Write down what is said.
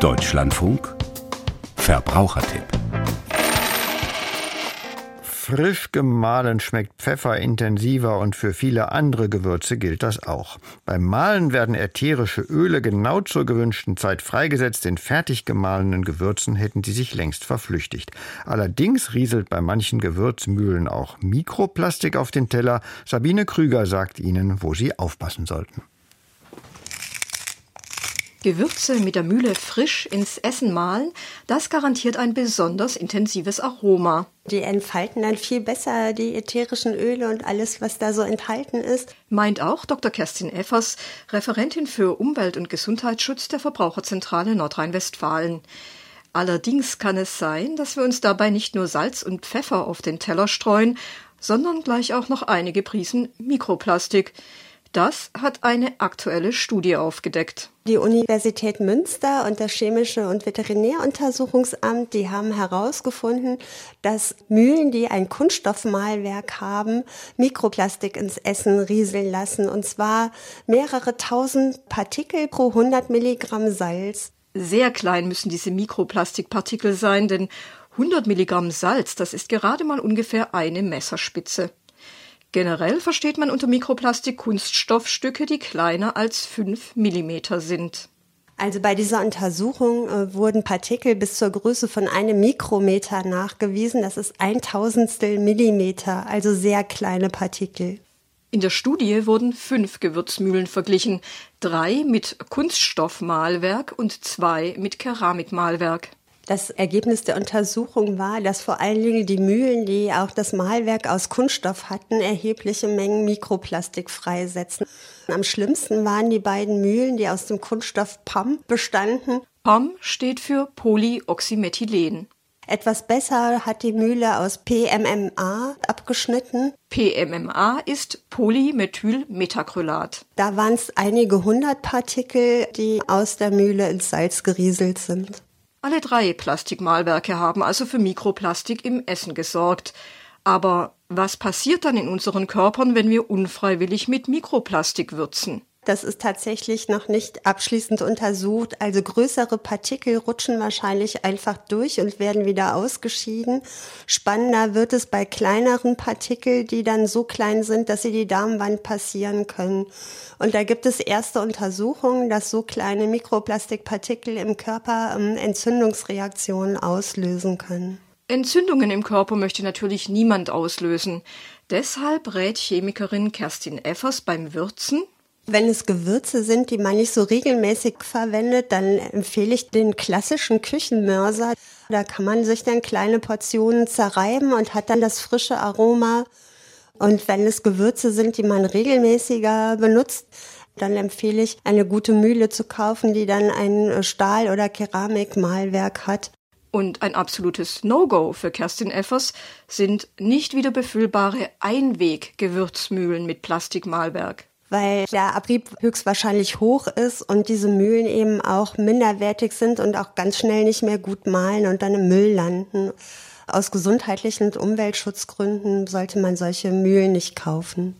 Deutschlandfunk Verbrauchertipp Frisch gemahlen schmeckt Pfeffer intensiver und für viele andere Gewürze gilt das auch. Beim Mahlen werden ätherische Öle genau zur gewünschten Zeit freigesetzt. In fertig gemahlenen Gewürzen hätten sie sich längst verflüchtigt. Allerdings rieselt bei manchen Gewürzmühlen auch Mikroplastik auf den Teller. Sabine Krüger sagt Ihnen, wo Sie aufpassen sollten. Gewürze mit der Mühle frisch ins Essen mahlen, das garantiert ein besonders intensives Aroma. Die entfalten dann viel besser die ätherischen Öle und alles, was da so enthalten ist. Meint auch Dr. Kerstin Effers, Referentin für Umwelt- und Gesundheitsschutz der Verbraucherzentrale Nordrhein-Westfalen. Allerdings kann es sein, dass wir uns dabei nicht nur Salz und Pfeffer auf den Teller streuen, sondern gleich auch noch einige Prisen Mikroplastik. Das hat eine aktuelle Studie aufgedeckt. Die Universität Münster und das Chemische und Veterinäruntersuchungsamt, die haben herausgefunden, dass Mühlen, die ein Kunststoffmalwerk haben, Mikroplastik ins Essen rieseln lassen. Und zwar mehrere tausend Partikel pro 100 Milligramm Salz. Sehr klein müssen diese Mikroplastikpartikel sein, denn 100 Milligramm Salz, das ist gerade mal ungefähr eine Messerspitze. Generell versteht man unter Mikroplastik Kunststoffstücke, die kleiner als 5 mm sind. Also bei dieser Untersuchung äh, wurden Partikel bis zur Größe von einem Mikrometer nachgewiesen. Das ist ein Tausendstel Millimeter, also sehr kleine Partikel. In der Studie wurden fünf Gewürzmühlen verglichen, drei mit Kunststoffmalwerk und zwei mit Keramikmalwerk. Das Ergebnis der Untersuchung war, dass vor allen Dingen die Mühlen, die auch das Mahlwerk aus Kunststoff hatten, erhebliche Mengen Mikroplastik freisetzen. Am schlimmsten waren die beiden Mühlen, die aus dem Kunststoff PAM bestanden. PAM steht für Polyoxymethylen. Etwas besser hat die Mühle aus PMMA abgeschnitten. PMMA ist Polymethylmetacrylat. Da waren es einige hundert Partikel, die aus der Mühle ins Salz gerieselt sind. Alle drei Plastikmalwerke haben also für Mikroplastik im Essen gesorgt. Aber was passiert dann in unseren Körpern, wenn wir unfreiwillig mit Mikroplastik würzen? Das ist tatsächlich noch nicht abschließend untersucht. Also größere Partikel rutschen wahrscheinlich einfach durch und werden wieder ausgeschieden. Spannender wird es bei kleineren Partikeln, die dann so klein sind, dass sie die Darmwand passieren können. Und da gibt es erste Untersuchungen, dass so kleine Mikroplastikpartikel im Körper ähm, Entzündungsreaktionen auslösen können. Entzündungen im Körper möchte natürlich niemand auslösen. Deshalb rät Chemikerin Kerstin Effers beim Würzen wenn es Gewürze sind, die man nicht so regelmäßig verwendet, dann empfehle ich den klassischen Küchenmörser. Da kann man sich dann kleine Portionen zerreiben und hat dann das frische Aroma. Und wenn es Gewürze sind, die man regelmäßiger benutzt, dann empfehle ich, eine gute Mühle zu kaufen, die dann ein Stahl- oder Keramikmalwerk hat. Und ein absolutes No-Go für Kerstin Effers sind nicht wieder befüllbare Einweg-Gewürzmühlen mit Plastikmalwerk weil der Abrieb höchstwahrscheinlich hoch ist und diese Mühlen eben auch minderwertig sind und auch ganz schnell nicht mehr gut mahlen und dann im Müll landen. Aus gesundheitlichen und Umweltschutzgründen sollte man solche Mühlen nicht kaufen.